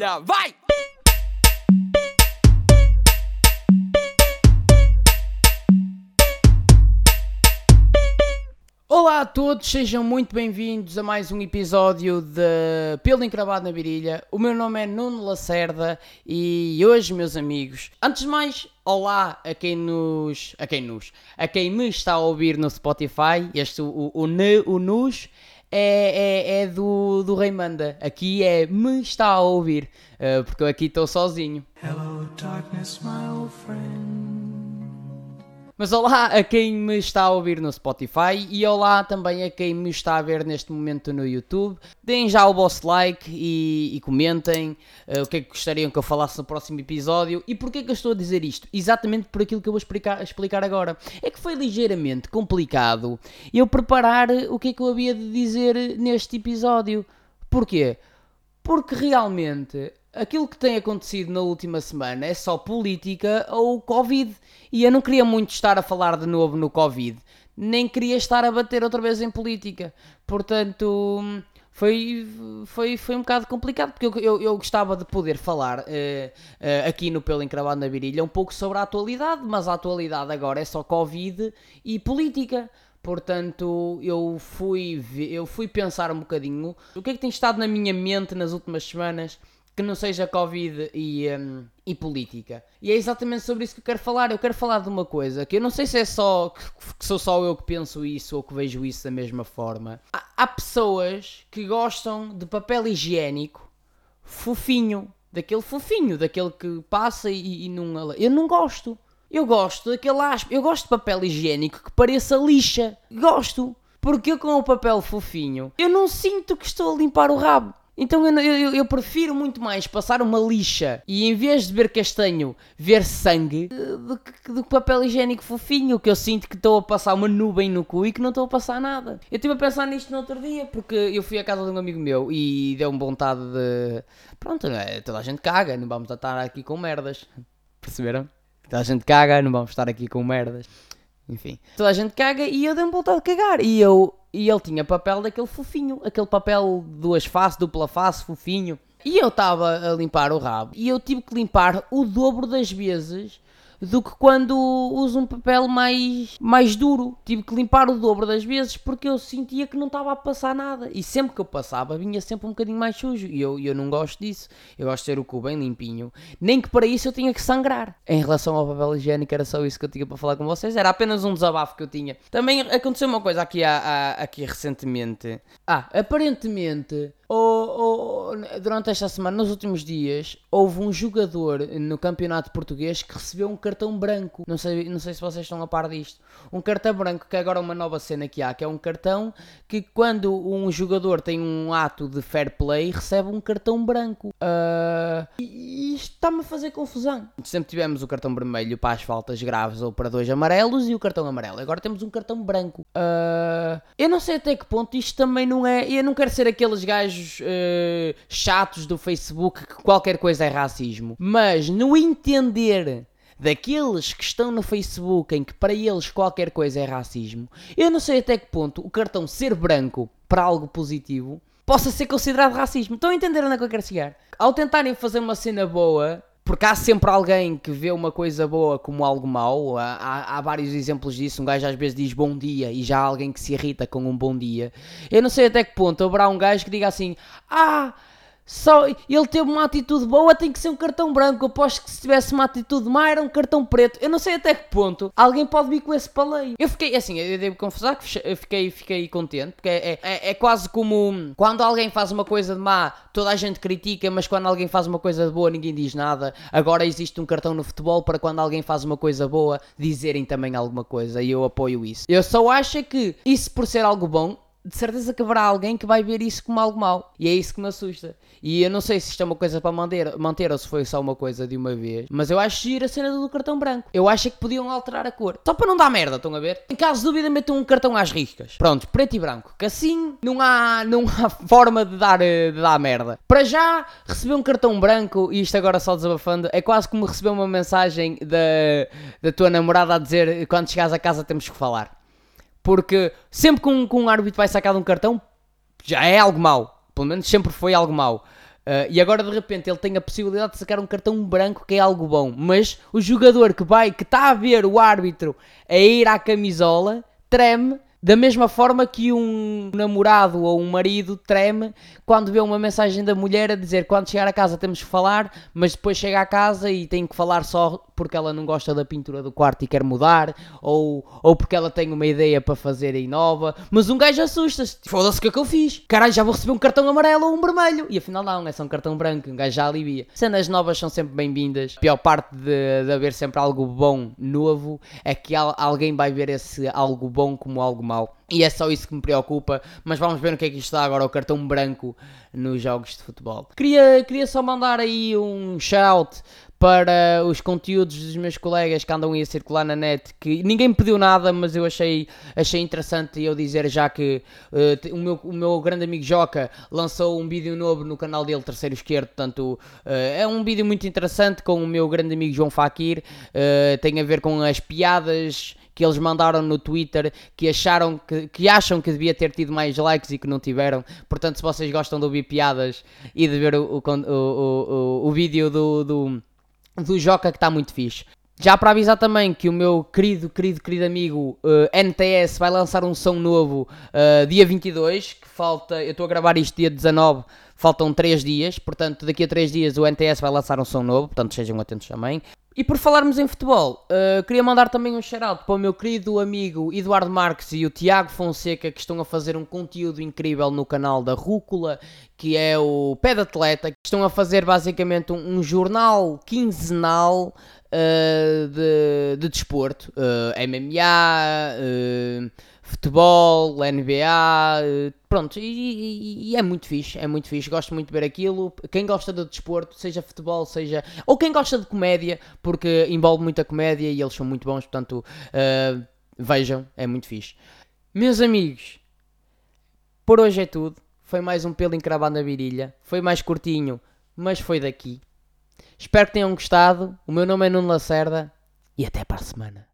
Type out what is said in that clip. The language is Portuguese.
compartilhar. Vai! Olá a todos, sejam muito bem-vindos a mais um episódio de Pelo Encravado na Virilha. O meu nome é Nuno Lacerda e hoje, meus amigos, antes de mais, olá a quem nos. a quem nos. a quem me está a ouvir no Spotify. Este, o, o, o, o nos é, é, é do, do Rei Manda. Aqui é me está a ouvir, uh, porque eu aqui estou sozinho. Hello, darkness, my old friend. Mas olá a quem me está a ouvir no Spotify e olá também a quem me está a ver neste momento no YouTube. Deem já o vosso like e, e comentem uh, o que é que gostariam que eu falasse no próximo episódio. E porquê que eu estou a dizer isto? Exatamente por aquilo que eu vou explicar, explicar agora. É que foi ligeiramente complicado eu preparar o que é que eu havia de dizer neste episódio. Porquê? Porque realmente aquilo que tem acontecido na última semana é só política ou Covid. E eu não queria muito estar a falar de novo no Covid, nem queria estar a bater outra vez em política. Portanto, foi, foi, foi um bocado complicado, porque eu, eu, eu gostava de poder falar uh, uh, aqui no Pelo Encravado na Virilha um pouco sobre a atualidade, mas a atualidade agora é só Covid e política. Portanto, eu fui, eu fui pensar um bocadinho o que é que tem estado na minha mente nas últimas semanas que não seja Covid e, um, e política. E é exatamente sobre isso que eu quero falar. Eu quero falar de uma coisa que eu não sei se é só que sou só eu que penso isso ou que vejo isso da mesma forma. Há, há pessoas que gostam de papel higiênico fofinho, daquele fofinho, daquele que passa e, e não. Eu não gosto. Eu gosto daquele aspo. Eu gosto de papel higiênico que pareça lixa. Gosto. Porque eu com o papel fofinho, eu não sinto que estou a limpar o rabo. Então eu, eu, eu, prefiro muito mais passar uma lixa e em vez de ver castanho, ver sangue eh, do que, papel higiênico fofinho, que eu sinto que estou a passar uma nuvem no cu e que não estou a passar nada. Eu estive a pensar nisto no outro dia porque eu fui à casa de um amigo meu e deu-me vontade de. Pronto, é? toda a gente caga, não vamos estar aqui com merdas. Perceberam? Toda a gente caga, não vamos estar aqui com merdas. Enfim, toda a gente caga e eu dei-me vontade de cagar. E eu e ele tinha papel daquele fofinho, aquele papel duas faces, dupla face, fofinho. E eu estava a limpar o rabo e eu tive que limpar o dobro das vezes do que quando uso um papel mais, mais duro. Tive que limpar o dobro das vezes porque eu sentia que não estava a passar nada. E sempre que eu passava, vinha sempre um bocadinho mais sujo. E eu, eu não gosto disso. Eu gosto de ter o cu bem limpinho. Nem que para isso eu tinha que sangrar. Em relação ao papel higiênico, era só isso que eu tinha para falar com vocês. Era apenas um desabafo que eu tinha. Também aconteceu uma coisa aqui, aqui recentemente. Ah, aparentemente durante esta semana, nos últimos dias, houve um jogador no campeonato português que recebeu um cartão branco. Não sei, não sei se vocês estão a par disto. Um cartão branco, que é agora uma nova cena que há, que é um cartão que quando um jogador tem um ato de fair play, recebe um cartão branco. Uh, e isto está-me a fazer confusão. Sempre tivemos o cartão vermelho para as faltas graves ou para dois amarelos e o cartão amarelo. Agora temos um cartão branco. Uh, eu não sei até que ponto isto também não é. Eu não quero ser aqueles gajos gajos uh, chatos do Facebook que qualquer coisa é racismo. Mas no entender daqueles que estão no Facebook em que para eles qualquer coisa é racismo, eu não sei até que ponto o cartão ser branco para algo positivo possa ser considerado racismo. Estão a entender onde é que eu quero chegar? Ao tentarem fazer uma cena boa, porque há sempre alguém que vê uma coisa boa como algo mau. Há, há, vários exemplos disso. Um gajo às vezes diz bom dia e já há alguém que se irrita com um bom dia. Eu não sei até que ponto haverá um gajo que diga assim: Ah, só ele teve uma atitude boa, tem que ser um cartão branco. Aposto que se tivesse uma atitude má era um cartão preto. Eu não sei até que ponto alguém pode vir com esse paleio. Eu fiquei, assim, eu devo confessar que fiquei, fiquei contente, porque é, é, é, quase como quando alguém faz uma coisa de má, toda a gente critica, mas quando alguém faz uma coisa de boa, ninguém diz nada. Agora existe um cartão no futebol para quando alguém faz uma coisa boa, dizerem também alguma coisa. E eu apoio isso. Eu só acho que isso por ser algo bom de certeza que haverá alguém que vai ver isso como algo mau. E é isso que me assusta. E eu não sei se isto é uma coisa para manter, manter ou se foi só uma coisa de uma vez. Mas eu acho ir a cena do cartão branco. Eu acho que podiam alterar a cor. Só para não dar merda, estão a ver? Em caso de dúvida, metam um cartão às riscas. Pronto, preto e branco. Que assim não há, não há forma de dar, de dar merda. Para já, receber um cartão branco, e isto agora só desabafando, é quase como receber uma mensagem da, da tua namorada a dizer quando chegares a casa temos que falar. Porque sempre que um, que um árbitro vai sacar de um cartão, já é algo mau. Pelo menos sempre foi algo mau. Uh, e agora de repente ele tem a possibilidade de sacar um cartão branco que é algo bom. Mas o jogador que vai, que está a ver o árbitro a ir à camisola, treme Da mesma forma que um namorado ou um marido treme quando vê uma mensagem da mulher a dizer quando chegar a casa temos que falar, mas depois chega a casa e tem que falar só porque ela não gosta da pintura do quarto e quer mudar, ou, ou porque ela tem uma ideia para fazer aí nova. Mas um gajo assusta-se, foda-se o que é que eu fiz? Caralho, já vou receber um cartão amarelo ou um vermelho. E afinal não, é só um cartão branco, um gajo já alivia. Cenas novas são sempre bem-vindas. A pior parte de, de haver sempre algo bom, novo, é que alguém vai ver esse algo bom como algo mau. E é só isso que me preocupa, mas vamos ver o que é que está agora o cartão branco nos jogos de futebol. Queria, queria só mandar aí um shout para os conteúdos dos meus colegas que andam a circular na net, que ninguém me pediu nada, mas eu achei, achei interessante eu dizer já que uh, o, meu, o meu grande amigo Joca lançou um vídeo novo no canal dele, Terceiro Esquerdo, portanto uh, é um vídeo muito interessante com o meu grande amigo João Fakir, uh, tem a ver com as piadas que eles mandaram no Twitter que acharam que, que acham que devia ter tido mais likes e que não tiveram. Portanto, se vocês gostam de ouvir piadas e de ver o, o, o, o, o vídeo do, do, do Joca que está muito fixe. Já para avisar também que o meu querido, querido, querido amigo uh, NTS vai lançar um som novo uh, dia 22, que falta, eu estou a gravar isto dia 19, faltam 3 dias, portanto daqui a 3 dias o NTS vai lançar um som novo, portanto sejam atentos também. E por falarmos em futebol, uh, queria mandar também um shout-out para o meu querido amigo Eduardo Marques e o Tiago Fonseca, que estão a fazer um conteúdo incrível no canal da Rúcula, que é o Pé de Atleta, que estão a fazer basicamente um, um jornal quinzenal uh, de, de desporto, uh, eh, MMA, futebol, NBA, pronto, e, e, e, é muito fixe, é muito fixe, gosto muito de ver aquilo. Quem gosta de desporto, seja futebol, seja. ou quem gosta de comédia, porque envolve muita comédia e eles são muito bons, portanto, uh, vejam, é muito fixe. Meus amigos, por hoje é tudo. Foi mais um pelo encravado na virilha. Foi mais curtinho, mas foi daqui. Espero que tenham gostado. O meu nome é Nuno Lacerda e até para a semana.